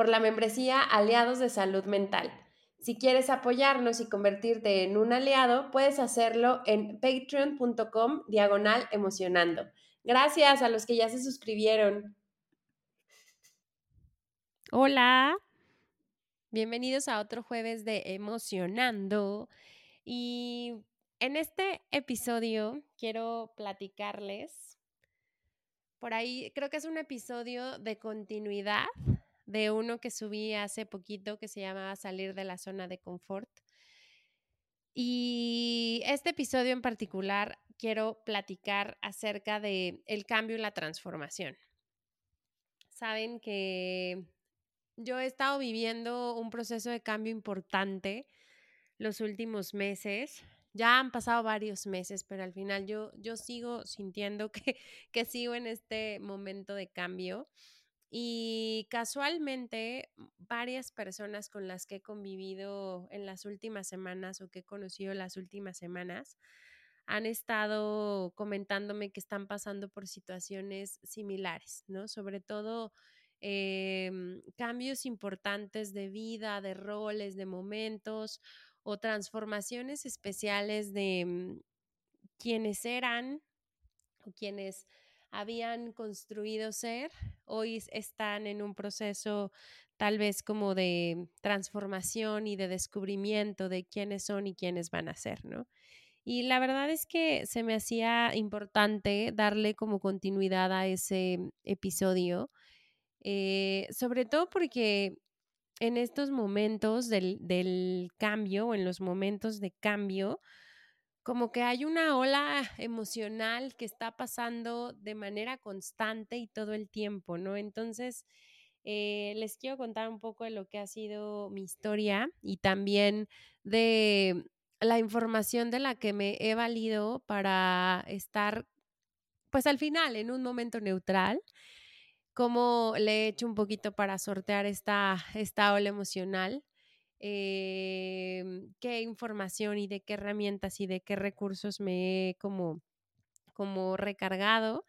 por la membresía Aliados de Salud Mental. Si quieres apoyarnos y convertirte en un aliado, puedes hacerlo en patreon.com diagonal emocionando. Gracias a los que ya se suscribieron. Hola, bienvenidos a otro jueves de Emocionando. Y en este episodio quiero platicarles por ahí creo que es un episodio de continuidad de uno que subí hace poquito que se llamaba Salir de la zona de confort. Y este episodio en particular quiero platicar acerca de el cambio y la transformación. Saben que yo he estado viviendo un proceso de cambio importante los últimos meses. Ya han pasado varios meses, pero al final yo, yo sigo sintiendo que, que sigo en este momento de cambio. Y casualmente, varias personas con las que he convivido en las últimas semanas o que he conocido las últimas semanas han estado comentándome que están pasando por situaciones similares, ¿no? Sobre todo em, cambios importantes de vida, de roles, de momentos o transformaciones especiales de mm, quienes eran o quienes habían construido ser, hoy están en un proceso tal vez como de transformación y de descubrimiento de quiénes son y quiénes van a ser, ¿no? Y la verdad es que se me hacía importante darle como continuidad a ese episodio, eh, sobre todo porque en estos momentos del, del cambio, en los momentos de cambio, como que hay una ola emocional que está pasando de manera constante y todo el tiempo, ¿no? Entonces, eh, les quiero contar un poco de lo que ha sido mi historia y también de la información de la que me he valido para estar, pues al final, en un momento neutral cómo le he hecho un poquito para sortear esta, esta ola emocional, em, qué información y de qué herramientas y de qué recursos me he como, como recargado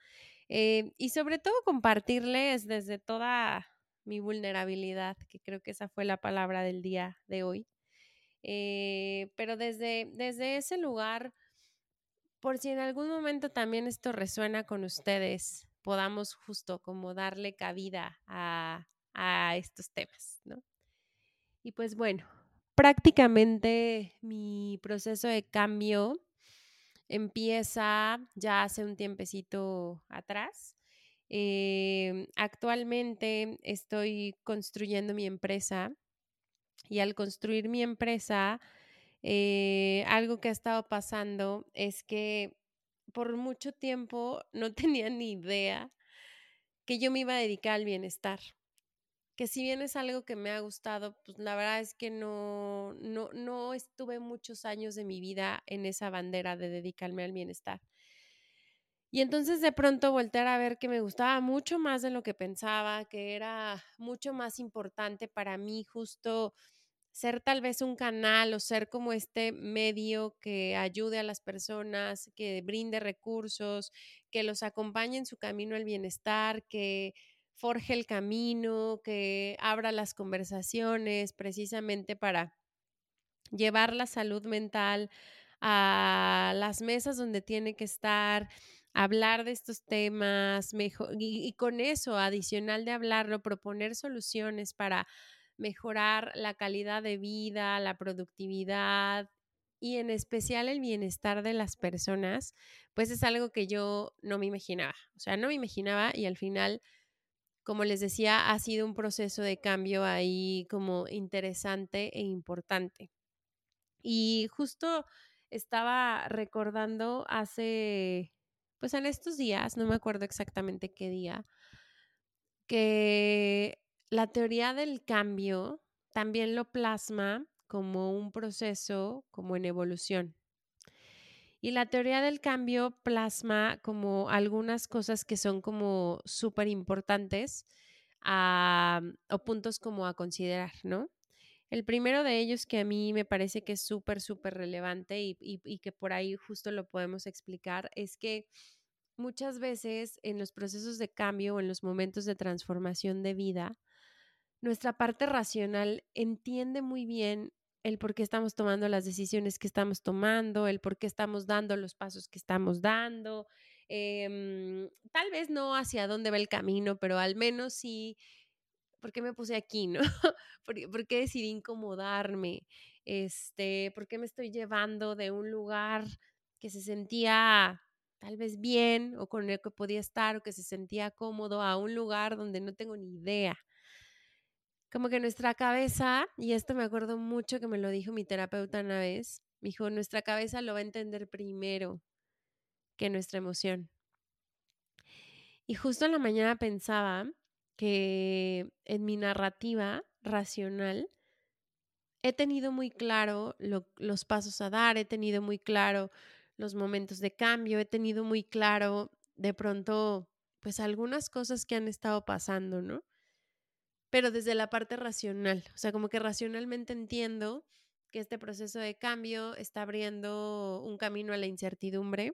eh, y sobre todo compartirles desde toda mi vulnerabilidad, que creo que esa fue la palabra del día de hoy. Eh, pero desde, desde ese lugar, por si en algún momento también esto resuena con ustedes, podamos justo como darle cabida a, estos temas, ¿no? Y pues bueno, prácticamente mi proceso de cambio empieza ya hace un tiempecito atrás. Em, actualmente estoy construyendo mi empresa y al construir mi empresa, eh, algo que ha estado pasando es que por mucho tiempo no tenía ni idea que yo me iba a dedicar al bienestar. Que si bien es algo que me ha gustado, pues la verdad es que no, no, no estuve muchos años de mi vida en esa bandera de dedicarme al bienestar. Y entonces de pronto voltear a ver que me gustaba mucho más de lo que pensaba, que era mucho más importante para mí justo ser tal vez un canal o ser como este medio que ayude a las personas, que brinde recursos, que los acompañe en su camino al bienestar, que forje el camino, que abra las conversaciones precisamente para llevar la salud mental a las mesas donde tiene que estar, hablar de estos temas, mejor, y, y con eso, adicional de hablarlo, proponer soluciones para mejorar la calidad de vida, la productividad y en especial el bienestar de las personas, pues es algo que yo no me imaginaba. O sea, no me imaginaba y al final, como les decía, ha sido un proceso de cambio ahí como interesante e importante. Y justo estaba recordando hace, pues en estos días, no me acuerdo exactamente qué día, que la teoría del cambio también lo plasma como un proceso, como en evolución. Y la teoría del cambio plasma como algunas cosas que son como súper importantes o puntos como a considerar, ¿no? El primero de ellos que a mí me parece que es súper, súper relevante y, y, que por ahí justo lo podemos explicar es que muchas veces en los procesos de cambio o en los momentos de transformación de vida, nuestra parte racional entiende muy bien el por qué estamos tomando las decisiones que estamos tomando, el por qué estamos dando los pasos que estamos dando. Em, tal vez no hacia dónde va el camino, pero al menos sí, ¿por qué me puse aquí, no? ¿Por, qué decidí incomodarme? Este, ¿Por qué me estoy llevando de un lugar que se sentía tal vez bien o con el que podía estar o que se sentía cómodo a un lugar donde no tengo ni idea? Como que nuestra cabeza, y esto me acuerdo mucho que me lo dijo mi terapeuta una vez, me dijo, nuestra cabeza lo va a entender primero que nuestra emoción. Y justo en la mañana pensaba que en mi narrativa racional he tenido muy claro los pasos a dar, he tenido muy claro los momentos de cambio, he tenido muy claro de pronto pues algunas cosas que han estado pasando, ¿no? Pero desde la parte racional. O sea, como que racionalmente entiendo que este proceso de cambio está abriendo un camino a la incertidumbre,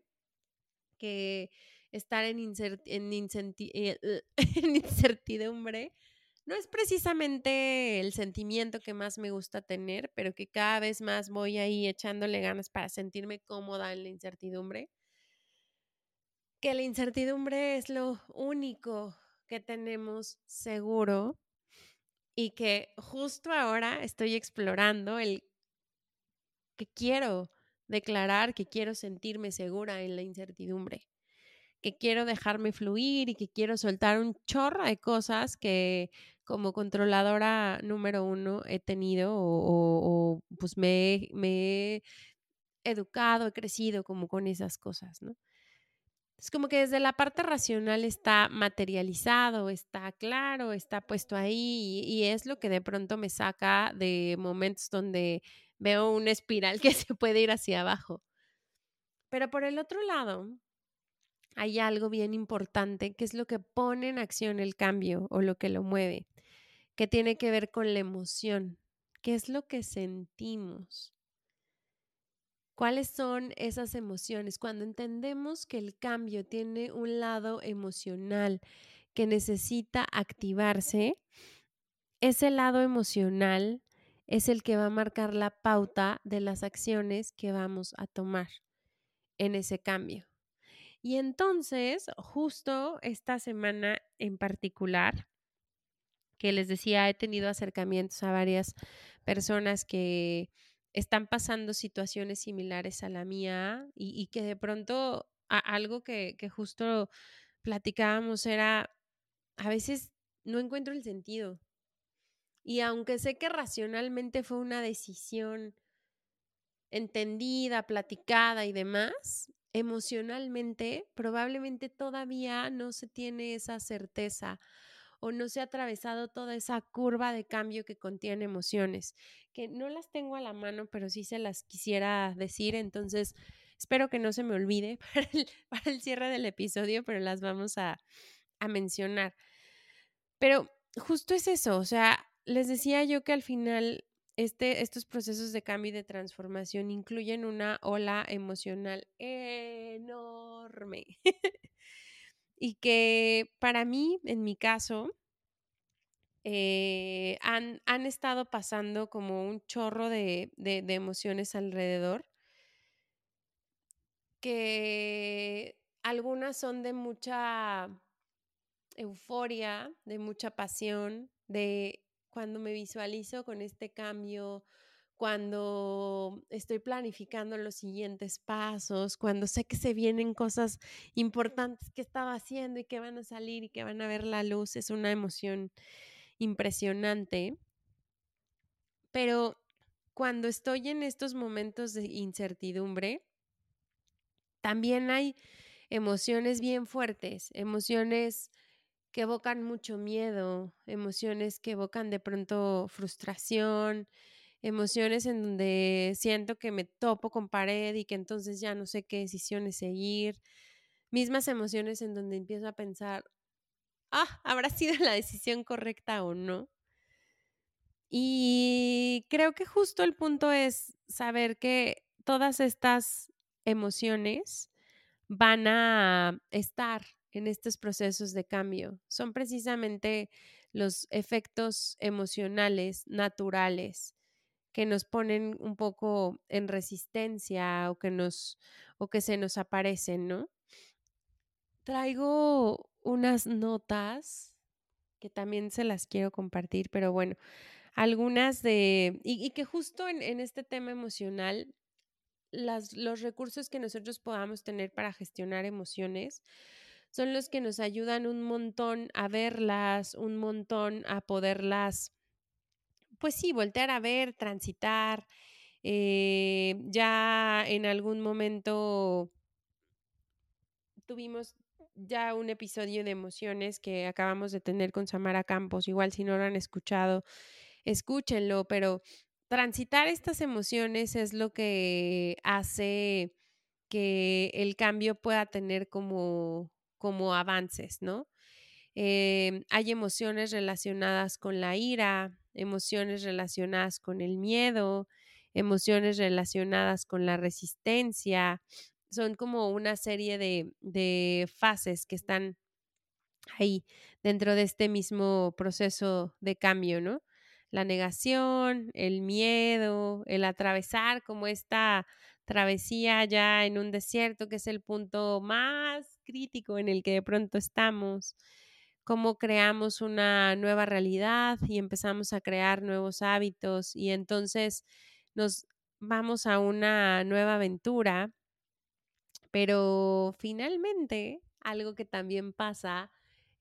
que estar en, en, eh, en incertidumbre no es precisamente el sentimiento que más me gusta tener, pero que cada vez más voy ahí echándole ganas para sentirme cómoda en la incertidumbre. Que la incertidumbre es lo único que tenemos seguro y que justo ahora estoy explorando el que quiero declarar, que quiero sentirme segura en la incertidumbre, que quiero dejarme fluir y que quiero soltar un chorro de cosas que como controladora número uno he tenido o, pues me, he educado, he crecido como con esas cosas, ¿no? Es como que desde la parte racional está materializado, está claro, está puesto ahí y, es lo que de pronto me saca de momentos donde veo una espiral que se puede ir hacia abajo. Pero por el otro lado, hay algo bien importante que es lo que pone en acción el cambio o lo que lo mueve, que tiene que ver con la emoción, que es lo que sentimos. ¿Cuáles son esas emociones? Cuando entendemos que el cambio tiene un lado emocional que necesita activarse, ese lado emocional es el que va a marcar la pauta de las acciones que vamos a tomar en ese cambio. Y entonces, justo esta semana en particular, que les decía, he tenido acercamientos a varias personas que están pasando situaciones similares a la mía y, que de pronto algo que, que justo platicábamos era, a veces no encuentro el sentido. Y aunque sé que racionalmente fue una decisión entendida, platicada y demás, emocionalmente probablemente todavía no se tiene esa certeza o no se ha atravesado toda esa curva de cambio que contiene emociones, que no las tengo a la mano, pero sí se las quisiera decir, entonces espero que no se me olvide para el, cierre del episodio, pero las vamos a, a mencionar. Pero justo es eso, o sea, les decía yo que al final este, estos procesos de cambio y de transformación incluyen una ola emocional enorme. y que para mí, en mi caso, eh, han, estado pasando como un chorro de, emociones alrededor, que algunas son de mucha euforia, de mucha pasión, de cuando me visualizo con este cambio, cuando estoy planificando los siguientes pasos, cuando sé que se vienen cosas importantes que estaba haciendo y que van a salir y que van a ver la luz, es una emoción impresionante. Pero cuando estoy en estos momentos de incertidumbre, también hay emociones bien fuertes, emociones que evocan mucho miedo, emociones que evocan de pronto frustración, emociones en donde siento que me topo con pared y que entonces ya no sé qué decisiones seguir, mismas emociones en donde empiezo a pensar, ah, ¿habrá sido la decisión correcta o no? Y creo que justo el punto es saber que todas estas emociones van a estar en estos procesos de cambio. Son precisamente los efectos emocionales naturales que nos ponen un poco en resistencia o que nos o que se nos aparecen, ¿no? Traigo unas notas que también se las quiero compartir, pero bueno, algunas de, y, que justo en, en, este tema emocional, las, los recursos que nosotros podamos tener para gestionar emociones son los que nos ayudan un montón a verlas, un montón a poderlas pues sí, voltear a ver, transitar. Eh, ya en algún momento tuvimos ya un episodio de emociones que acabamos de tener con Samara Campos. Igual si no lo han escuchado, escúchenlo, pero transitar estas emociones es lo que hace que el cambio pueda tener como, como avances, ¿no? Eh, hay emociones relacionadas con la ira, emociones relacionadas con el miedo, emociones relacionadas con la resistencia. Son como una serie de, fases que están ahí dentro de este mismo proceso de cambio, ¿no? La negación, el miedo, el atravesar como esta travesía ya en un desierto, que es el punto más crítico en el que de pronto estamos, cómo creamos una nueva realidad y empezamos a crear nuevos hábitos y entonces nos vamos a una nueva aventura, pero finalmente algo que también pasa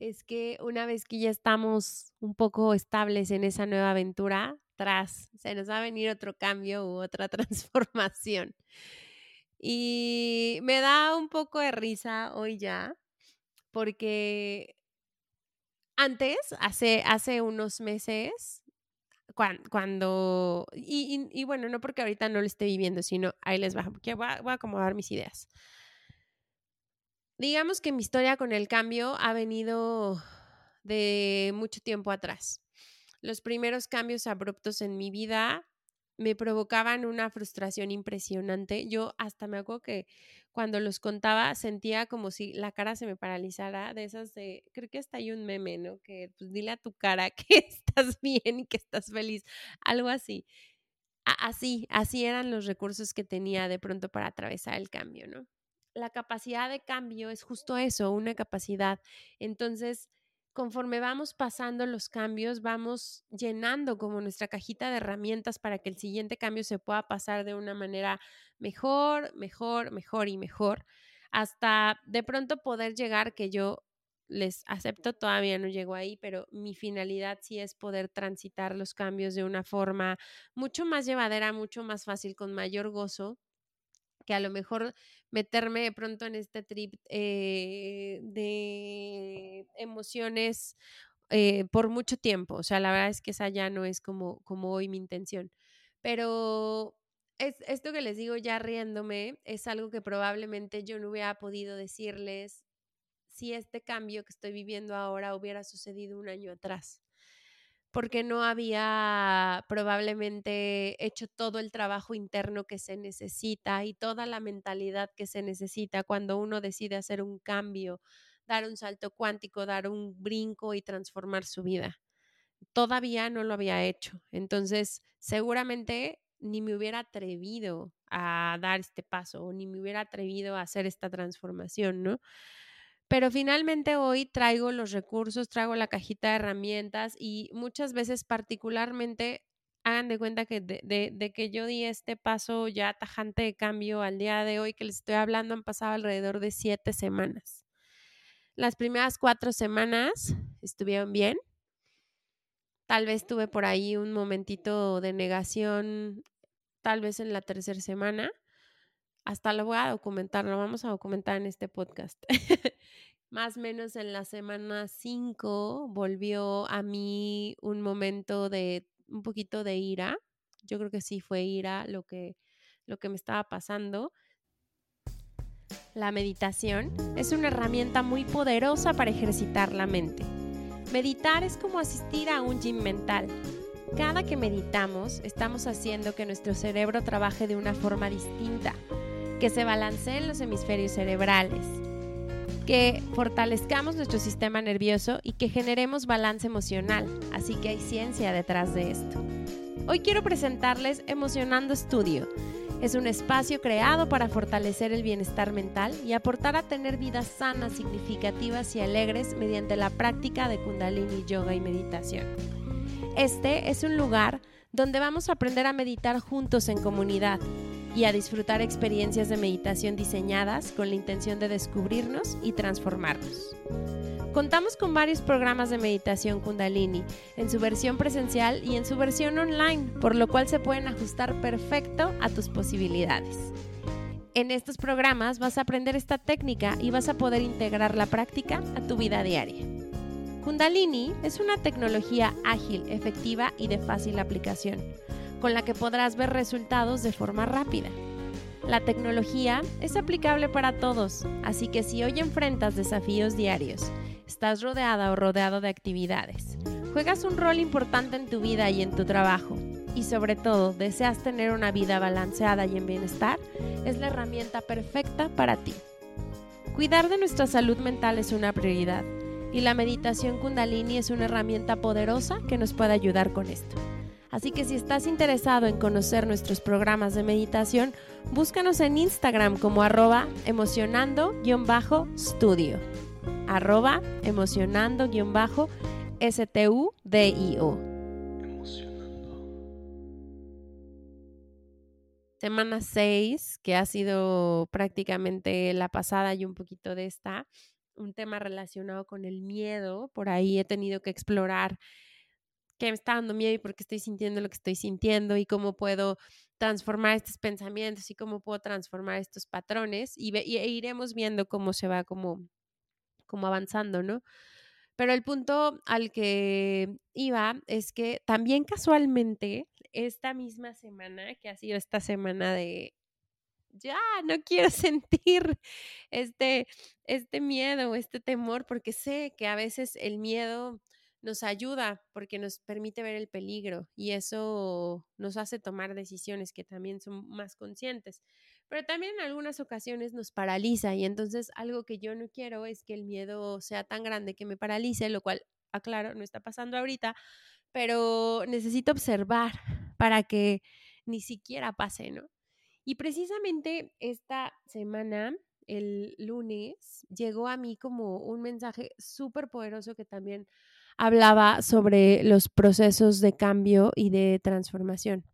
es que una vez que ya estamos un poco estables en esa nueva aventura, tras se nos va a venir otro cambio u otra transformación. Y me da un poco de risa hoy ya, porque antes, hace, hace unos meses, cuando, y, bueno, no porque ahorita no lo esté viviendo, sino ahí les va, porque voy a, voy a acomodar mis ideas. Digamos que mi historia con el cambio ha venido de mucho tiempo atrás. Los primeros cambios abruptos en mi vida me provocaban una frustración impresionante. Yo hasta me acuerdo que cuando los contaba sentía como si la cara se me paralizara, de esas de, creo que hasta hay un meme, ¿no? Que pues dile a tu cara que estás bien y que estás feliz, algo así. así, así eran los recursos que tenía de pronto para atravesar el cambio, ¿no? La capacidad de cambio es justo eso, una capacidad. Entonces, conforme vamos pasando los cambios, vamos llenando como nuestra cajita de herramientas para que el siguiente cambio se pueda pasar de una manera mejor, mejor, mejor y mejor, hasta de pronto poder llegar, que yo les acepto, todavía no llego ahí, pero mi finalidad sí es poder transitar los cambios de una forma mucho más llevadera, mucho más fácil, con mayor gozo, que a lo mejor meterme de pronto en este trip eh, de emociones eh, por mucho tiempo. O sea, la verdad es que esa ya no es como, como hoy mi intención. Pero es, esto que les digo ya riéndome es algo que probablemente yo no hubiera podido decirles si este cambio que estoy viviendo ahora hubiera sucedido un año atrás porque no había probablemente hecho todo el trabajo interno que se necesita y toda la mentalidad que se necesita cuando uno decide hacer un cambio, dar un salto cuántico, dar un brinco y transformar su vida. Todavía no lo había hecho. Entonces, seguramente ni me hubiera atrevido a dar este paso o ni me hubiera atrevido a hacer esta transformación, ¿no? Pero finalmente hoy traigo los recursos, traigo la cajita de herramientas y muchas veces particularmente hagan de cuenta que de, que yo di este paso ya tajante de cambio al día de hoy que les estoy hablando han pasado alrededor de siete semanas. Las primeras cuatro semanas estuvieron bien. Tal vez tuve por ahí un momentito de negación, tal vez en la tercera semana. Hasta lo voy a documentar, lo vamos a documentar en este podcast. más o menos en la semana 5 volvió a mí un momento de un poquito de ira. Yo creo que sí fue ira lo que, lo que me estaba pasando. La meditación es una herramienta muy poderosa para ejercitar la mente. Meditar es como asistir a un gym mental. Cada que meditamos, estamos haciendo que nuestro cerebro trabaje de una forma distinta, que se balanceen los hemisferios cerebrales, que fortalezcamos nuestro sistema nervioso y que generemos balance emocional. Así que hay ciencia detrás de esto. Hoy quiero presentarles Emocionando Estudio. Es un espacio creado para fortalecer el bienestar mental y aportar a tener vidas sanas, significativas y alegres mediante la práctica de kundalini, yoga y meditación. Este es un lugar donde vamos a aprender a meditar juntos en comunidad y a disfrutar experiencias de meditación diseñadas con la intención de descubrirnos y transformarnos. Contamos con varios programas de meditación kundalini, en su versión presencial y en su versión online, por lo cual se pueden ajustar perfecto a tus posibilidades. En estos programas vas a aprender esta técnica y vas a poder integrar la práctica a tu vida diaria. Kundalini es una tecnología ágil, efectiva y de fácil aplicación con la que podrás ver resultados de forma rápida. La tecnología es aplicable para todos, así que si hoy enfrentas desafíos diarios, estás rodeada o rodeado de actividades, juegas un rol importante en tu vida y en tu trabajo, y sobre todo deseas tener una vida balanceada y en bienestar, es la herramienta perfecta para ti. Cuidar de nuestra salud mental es una prioridad, y la meditación kundalini es una herramienta poderosa que nos puede ayudar con esto. Así que si estás interesado en conocer nuestros programas de meditación, búscanos en Instagram como arroba emocionando-studio. Arroba emocionando-studio. Semana 6, que ha sido prácticamente la pasada y un poquito de esta, un tema relacionado con el miedo. Por ahí he tenido que explorar qué me está dando miedo y por qué estoy sintiendo lo que estoy sintiendo y cómo puedo transformar estos pensamientos y cómo puedo transformar estos patrones y, e iremos viendo cómo se va como, como avanzando, ¿no? Pero el punto al que iba es que también casualmente esta misma semana, que ha sido esta semana de ya no quiero sentir este, este miedo, este temor, porque sé que a veces el miedo nos ayuda porque nos permite ver el peligro y eso nos hace tomar decisiones que también son más conscientes. Pero también en algunas ocasiones nos paraliza y entonces algo que yo no quiero es que el miedo sea tan grande que me paralice, lo cual, aclaro, no está pasando ahorita, pero necesito observar para que ni siquiera pase, ¿no? Y precisamente esta semana el lunes llegó a mí como un mensaje súper poderoso que también hablaba sobre los procesos de cambio y de transformación.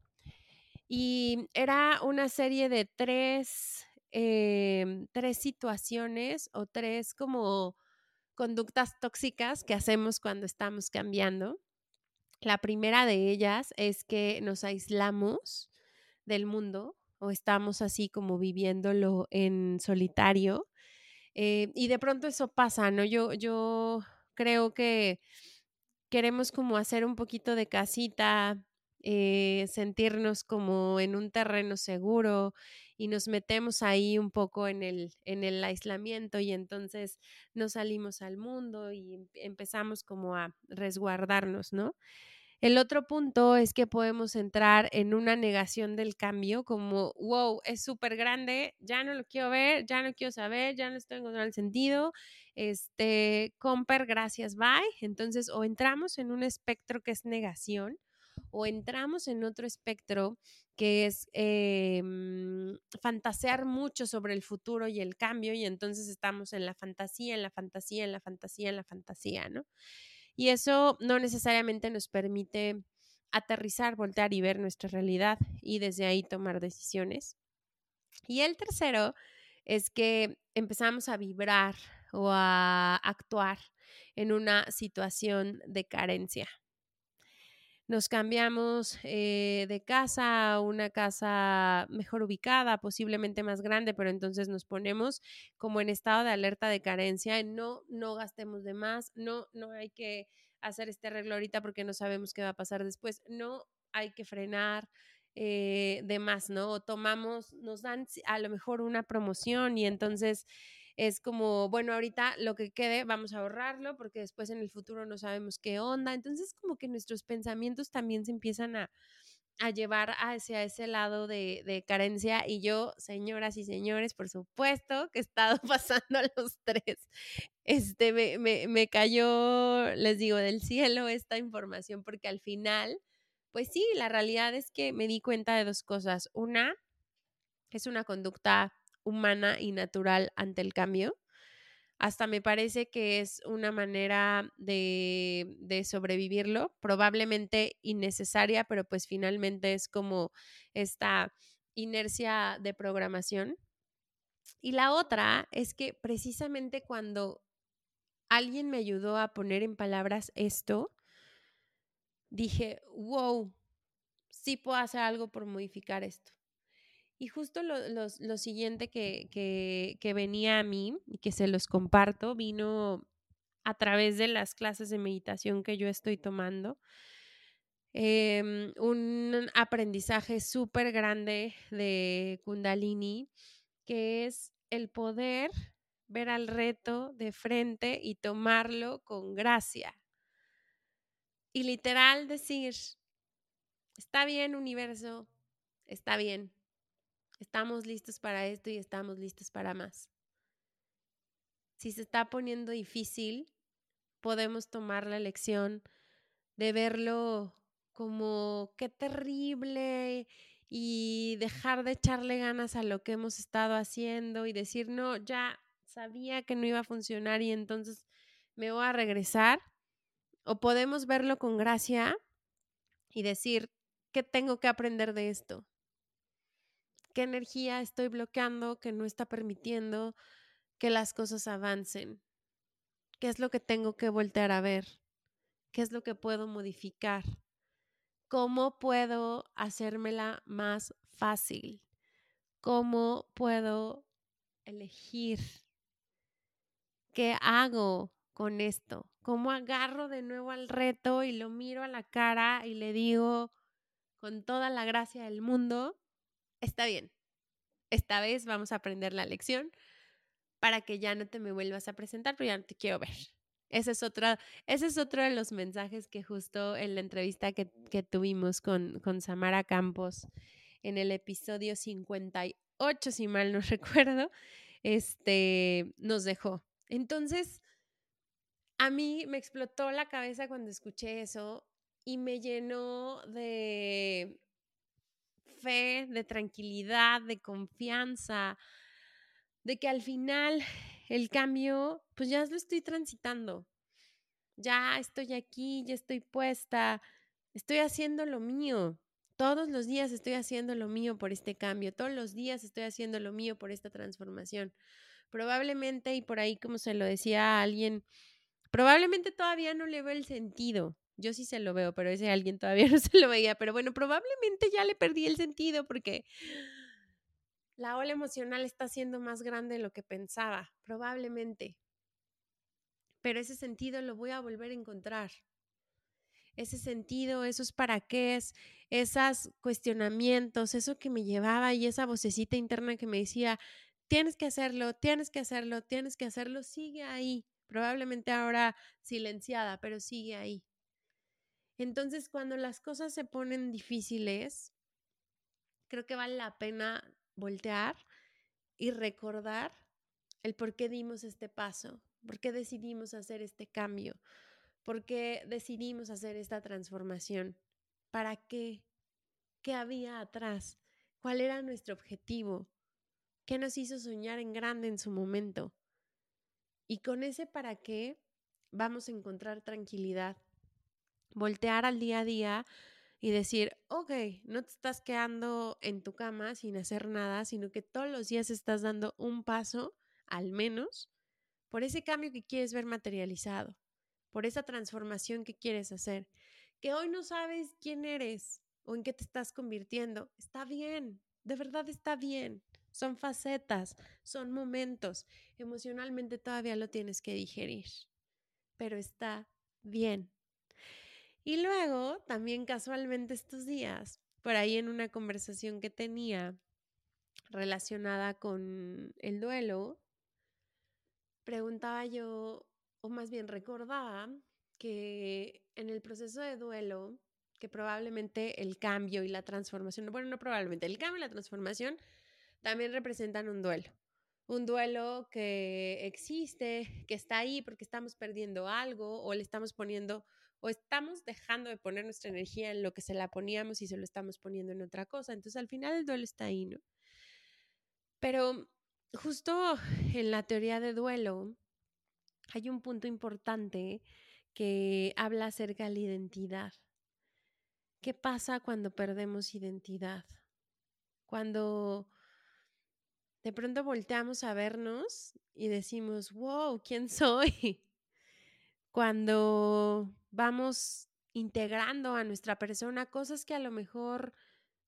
Y era una serie de tres, em, tres situaciones o tres como conductas tóxicas que hacemos cuando estamos cambiando. La primera de ellas es que nos aislamos del mundo o estamos así como viviéndolo en solitario. Eh, y de pronto eso pasa, ¿no? Yo, yo creo que queremos como hacer un poquito de casita, eh, sentirnos como en un terreno seguro y nos metemos ahí un poco en el, en el aislamiento y entonces nos salimos al mundo y em, empezamos como a resguardarnos, ¿no? El otro punto es que podemos entrar en una negación del cambio, como, wow, es súper grande, ya no lo quiero ver, ya no quiero saber, ya no estoy encontrando el sentido, este, comper, gracias, bye. Entonces, o entramos en un espectro que es negación, o entramos en otro espectro que es em, fantasear mucho sobre el futuro y el cambio, y entonces estamos en la fantasía, en la fantasía, en la fantasía, en la fantasía, ¿no? Y eso no necesariamente nos permite aterrizar, voltear y ver nuestra realidad y desde ahí tomar decisiones. Y el tercero es que empezamos a vibrar o a actuar en una situación de carencia. Nos cambiamos eh, de casa a una casa mejor ubicada, posiblemente más grande, pero entonces nos ponemos como en estado de alerta de carencia, no, no gastemos de más, no, no hay que hacer este arreglo ahorita porque no sabemos qué va a pasar después, no hay que frenar, eh, de más, ¿no? O tomamos, nos dan a lo mejor una promoción y entonces es como, bueno, ahorita lo que quede, vamos a ahorrarlo porque después en el futuro no sabemos qué onda. Entonces como que nuestros pensamientos también se empiezan a, a llevar hacia ese lado de, de, carencia y yo, señoras y señores, por supuesto que he estado pasando a los tres. Este, me, me, me cayó, les digo, del cielo esta información porque al final pues sí, la realidad es que me di cuenta de dos cosas. Una, es una conducta humana y natural ante el cambio. Hasta me parece que es una manera de, de, sobrevivirlo, probablemente innecesaria, pero pues finalmente es como esta inercia de programación. Y la otra es que precisamente cuando alguien me ayudó a poner en palabras esto, dije, wow, sí puedo hacer algo por modificar esto. Y justo lo, lo, siguiente que, que, venía a mí y que se los comparto vino a través de las clases de meditación que yo estoy tomando. Eh, un aprendizaje súper grande de Kundalini, que es el poder ver al reto de frente y tomarlo con gracia y literal decir, está bien universo, está bien, estamos listos para esto y estamos listos para más. Si se está poniendo difícil, podemos tomar la lección de verlo como qué terrible y dejar de echarle ganas a lo que hemos estado haciendo y decir, no, ya sabía que no iba a funcionar y entonces me voy a regresar o podemos verlo con gracia y decir, ¿qué tengo que aprender de esto? ¿Qué energía estoy bloqueando que no está permitiendo que las cosas avancen? ¿Qué es lo que tengo que voltear a ver? ¿Qué es lo que puedo modificar? ¿Cómo puedo hacérmela más fácil? ¿Cómo puedo elegir? ¿Qué hago con esto? ¿Cómo agarro de nuevo al reto y lo miro a la cara y le digo con toda la gracia del mundo, está bien, esta vez vamos a aprender la lección para que ya no te me vuelvas a presentar, pero ya no te quiero ver. Ese es, otro, ese es otro de los mensajes que justo en la entrevista que, que tuvimos con, con Samara Campos en el episodio 58, si mal no recuerdo, este, nos dejó. Entonces, a mí me explotó la cabeza cuando escuché eso y me llenó de fe, de tranquilidad, de confianza, de que al final el cambio, pues ya lo estoy transitando. Ya estoy aquí, ya estoy puesta, estoy haciendo lo mío. Todos los días estoy haciendo lo mío por este cambio, todos los días estoy haciendo lo mío por esta transformación. Probablemente, y por ahí como se lo decía a alguien, Probablemente todavía no le veo el sentido. Yo sí se lo veo, pero ese alguien todavía no se lo veía. Pero bueno, probablemente ya le perdí el sentido porque la ola emocional está siendo más grande de lo que pensaba. Probablemente. Pero ese sentido lo voy a volver a encontrar. Ese sentido, esos para qué, esos cuestionamientos, eso que me llevaba y esa vocecita interna que me decía, tienes que hacerlo, tienes que hacerlo, tienes que hacerlo, sigue ahí probablemente ahora silenciada, pero sigue ahí. Entonces, cuando las cosas se ponen difíciles, creo que vale la pena voltear y recordar el por qué dimos este paso, por qué decidimos hacer este cambio, por qué decidimos hacer esta transformación, para qué, qué había atrás, cuál era nuestro objetivo, qué nos hizo soñar en grande en su momento. Y con ese para qué vamos a encontrar tranquilidad. Voltear al día a día y decir, ok, no te estás quedando en tu cama sin hacer nada, sino que todos los días estás dando un paso, al menos, por ese cambio que quieres ver materializado, por esa transformación que quieres hacer, que hoy no sabes quién eres o en qué te estás convirtiendo. Está bien, de verdad está bien. Son facetas, son momentos. Emocionalmente todavía lo tienes que digerir, pero está bien. Y luego, también casualmente estos días, por ahí en una conversación que tenía relacionada con el duelo, preguntaba yo, o más bien recordaba, que en el proceso de duelo, que probablemente el cambio y la transformación, bueno, no probablemente, el cambio y la transformación también representan un duelo. Un duelo que existe, que está ahí porque estamos perdiendo algo o le estamos poniendo o estamos dejando de poner nuestra energía en lo que se la poníamos y se lo estamos poniendo en otra cosa. Entonces al final el duelo está ahí, ¿no? Pero justo en la teoría de duelo hay un punto importante que habla acerca de la identidad. ¿Qué pasa cuando perdemos identidad? Cuando de pronto volteamos a vernos y decimos, wow, ¿quién soy? Cuando vamos integrando a nuestra persona cosas que a lo mejor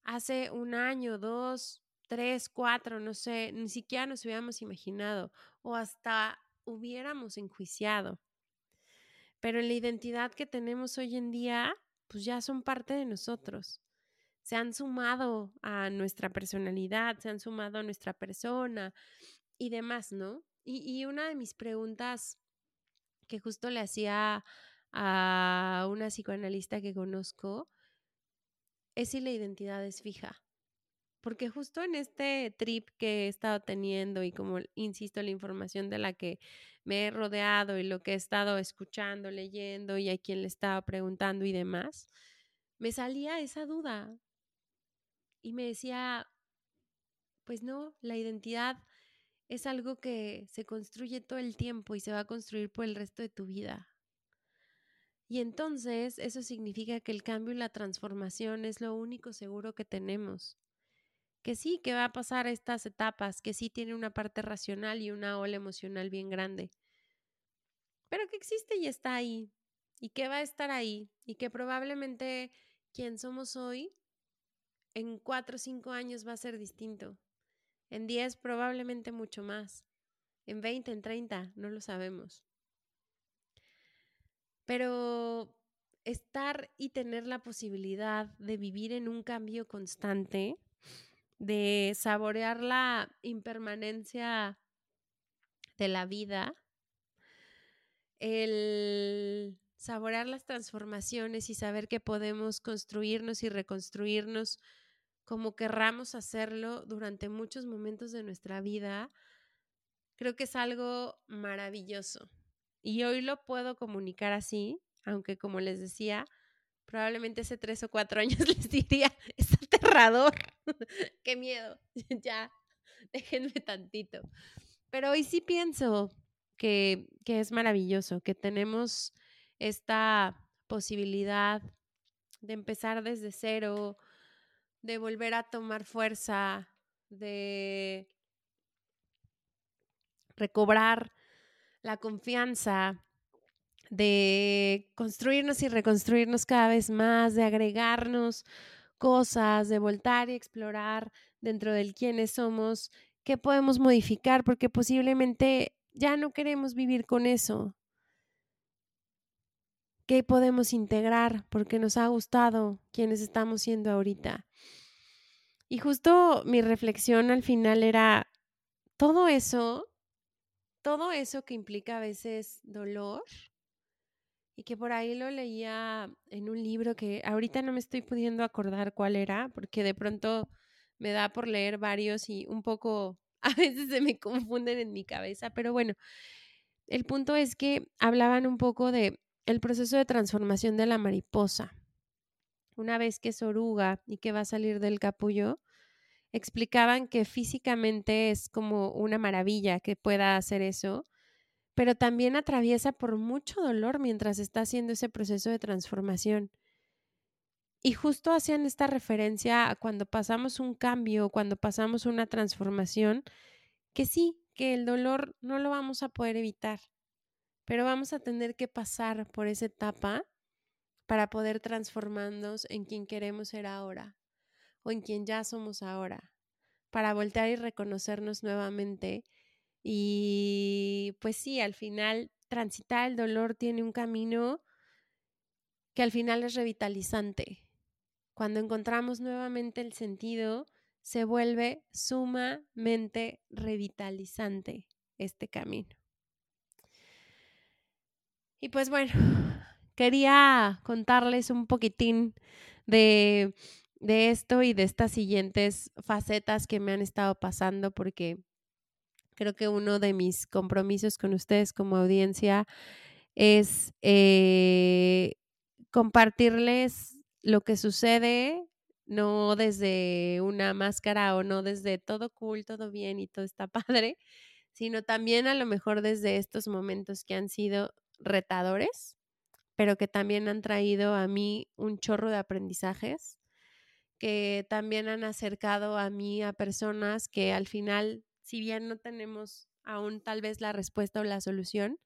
hace un año, dos, tres, cuatro, no sé, ni siquiera nos hubiéramos imaginado o hasta hubiéramos enjuiciado. Pero la identidad que tenemos hoy en día, pues ya son parte de nosotros se han sumado a nuestra personalidad, se han sumado a nuestra persona y demás, ¿no? Y, una de mis preguntas que justo le hacía a una psicoanalista que conozco es si la identidad es fija. Porque justo en este trip que he estado teniendo y como insisto, la información de la que me he rodeado y lo que he estado escuchando, leyendo y a quien le estaba preguntando y demás, me salía esa duda y me decía, pues no, la identidad es algo que se construye todo el tiempo y se va a construir por el resto de tu vida. Y entonces eso significa que el cambio y la transformación es lo único seguro que tenemos. Que sí, que va a pasar estas etapas, que sí tiene una parte racional y una ola emocional bien grande. Pero que existe y está ahí. Y que va a estar ahí. Y que probablemente quien somos hoy en cuatro o cinco años va a ser distinto. En diez probablemente mucho más. En veinte, en treinta, no lo sabemos. Pero estar y tener la posibilidad de vivir en un cambio constante, de saborear la impermanencia de la vida, el saborear las transformaciones y saber que podemos construirnos y reconstruirnos como querramos hacerlo durante muchos momentos de nuestra vida, creo que es algo maravilloso. Y hoy lo puedo comunicar así, aunque como les decía, probablemente hace tres o cuatro años les diría, es aterrador, qué miedo, ya, déjenme tantito. Pero hoy sí pienso que, que es maravilloso, que tenemos esta posibilidad de empezar desde cero, de volver a tomar fuerza, de recobrar la confianza, de construirnos y reconstruirnos cada vez más, de agregarnos cosas, de voltar y explorar dentro del quiénes somos, qué podemos modificar, porque posiblemente ya no queremos vivir con eso. ¿Qué podemos integrar? Porque nos ha gustado quienes estamos siendo ahorita. Y justo mi reflexión al final era, todo eso, todo eso que implica a veces dolor, y que por ahí lo leía en un libro que ahorita no me estoy pudiendo acordar cuál era, porque de pronto me da por leer varios y un poco a veces se me confunden en mi cabeza, pero bueno, el punto es que hablaban un poco de el proceso de transformación de la mariposa. Una vez que es oruga y que va a salir del capullo, explicaban que físicamente es como una maravilla que pueda hacer eso, pero también atraviesa por mucho dolor mientras está haciendo ese proceso de transformación. Y justo hacían esta referencia a cuando pasamos un cambio, cuando pasamos una transformación, que sí, que el dolor no lo vamos a poder evitar, pero vamos a tener que pasar por esa etapa para poder transformarnos en quien queremos ser ahora o en quien ya somos ahora, para voltear y reconocernos nuevamente. Y pues sí, al final transitar el dolor tiene un camino que al final es revitalizante. Cuando encontramos nuevamente el sentido, se vuelve sumamente revitalizante este camino. Y pues bueno, quería contarles un poquitín de, de esto y de estas siguientes facetas que me han estado pasando porque creo que uno de mis compromisos con ustedes como audiencia es eh, compartirles lo que sucede, no desde una máscara o no desde todo cool, todo bien y todo está padre, sino también a lo mejor desde estos momentos que han sido retadores, pero que también han traído a mí un chorro de aprendizajes, que también han acercado a mí a personas que al final, si bien no tenemos aún tal vez la respuesta o la solución,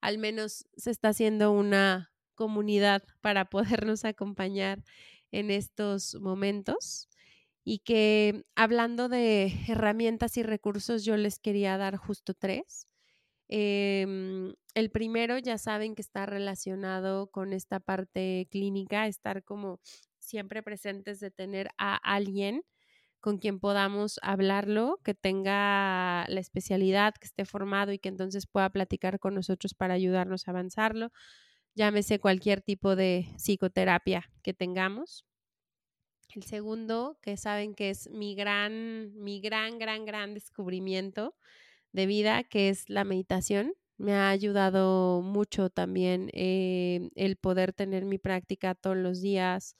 al menos se está haciendo una comunidad para podernos acompañar en estos momentos y que hablando de herramientas y recursos yo les quería dar justo tres. Em, el primero ya saben que está relacionado con esta parte clínica, estar como siempre presentes de tener a alguien con quien podamos hablarlo, que tenga la especialidad, que esté formado y que entonces pueda platicar con nosotros para ayudarnos a avanzarlo llámese cualquier tipo de psicoterapia que tengamos. El segundo, que saben que es mi gran, mi gran, gran, gran descubrimiento de vida, que es la meditación. Me ha ayudado mucho también eh, el poder tener mi práctica todos los días,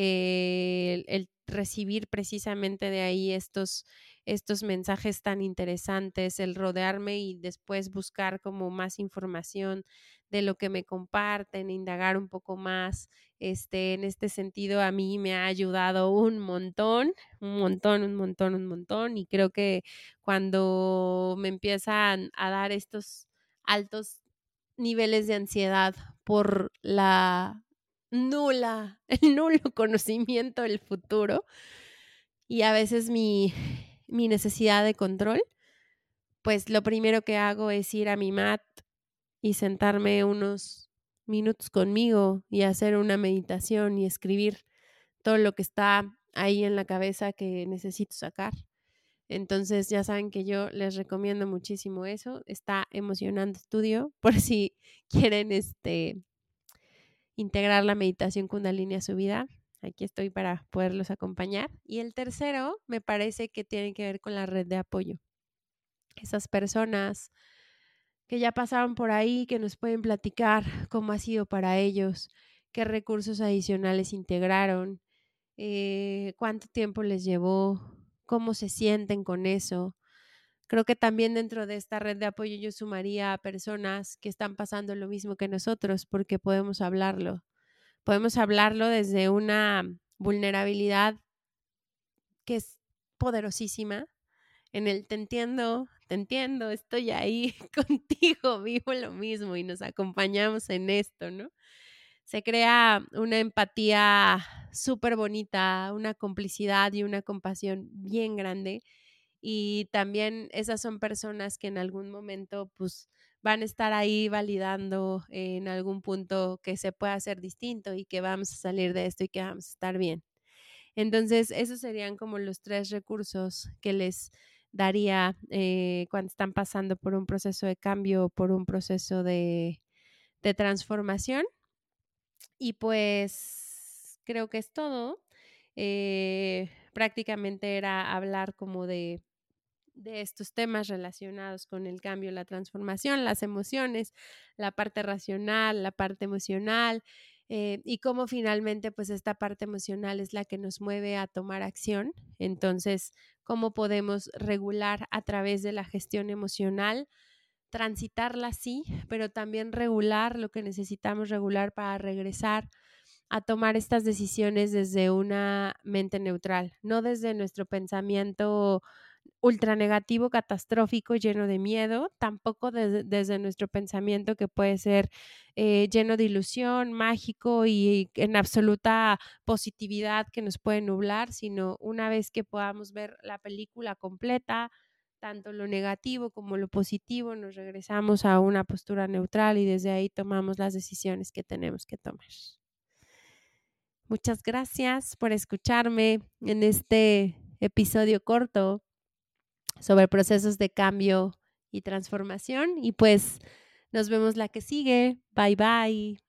eh, el, recibir precisamente de ahí estos, estos mensajes tan interesantes, el rodearme y después buscar como más información de lo que me comparten, indagar un poco más. Este, en este sentido, a mí me ha ayudado un montón, un montón, un montón, un montón. Y creo que cuando me empiezan a dar estos altos niveles de ansiedad por la nula, el nulo conocimiento del futuro y a veces mi, mi necesidad de control, pues lo primero que hago es ir a mi mat y sentarme unos minutos conmigo y hacer una meditación y escribir todo lo que está ahí en la cabeza que necesito sacar. Entonces ya saben que yo les recomiendo muchísimo eso. Está emocionante estudio por si quieren este integrar la meditación kundalini a su vida. Aquí estoy para poderlos acompañar. Y el tercero me parece que tiene que ver con la red de apoyo. Esas personas que ya pasaron por ahí, que nos pueden platicar cómo ha sido para ellos, qué recursos adicionales integraron, eh, cuánto tiempo les llevó, cómo se sienten con eso. Creo que también dentro de esta red de apoyo yo sumaría a personas que están pasando lo mismo que nosotros, porque podemos hablarlo. Podemos hablarlo desde una vulnerabilidad que es poderosísima, en el te entiendo, te entiendo, estoy ahí contigo, vivo lo mismo y nos acompañamos en esto, ¿no? Se crea una empatía súper bonita, una complicidad y una compasión bien grande. Y también esas son personas que en algún momento, pues, van a estar ahí validando en algún punto que se pueda hacer distinto y que vamos a salir de esto y que vamos a estar bien. Entonces, esos serían como los tres recursos que les daría eh, cuando están pasando por un proceso de cambio, por un proceso de, transformación. Y pues creo que es todo. Eh, prácticamente era hablar como de, de estos temas relacionados con el cambio, la transformación, las emociones, la parte racional, la parte emocional, eh, y cómo finalmente pues esta parte emocional es la que nos mueve a tomar acción. Entonces, cómo podemos regular a través de la gestión emocional, transitarla sí, pero también regular lo que necesitamos regular para regresar a tomar estas decisiones desde una mente neutral, no desde nuestro pensamiento ultra negativo, catastrófico, lleno de miedo, tampoco desde nuestro pensamiento que puede ser eh, lleno de ilusión, mágico y en absoluta positividad que nos puede nublar, sino una vez que podamos ver la película completa, tanto lo negativo como lo positivo, nos regresamos a una postura neutral y desde ahí tomamos las decisiones que tenemos que tomar. Muchas gracias por escucharme en este episodio corto sobre procesos de cambio y transformación y pues nos vemos la que sigue. Bye bye.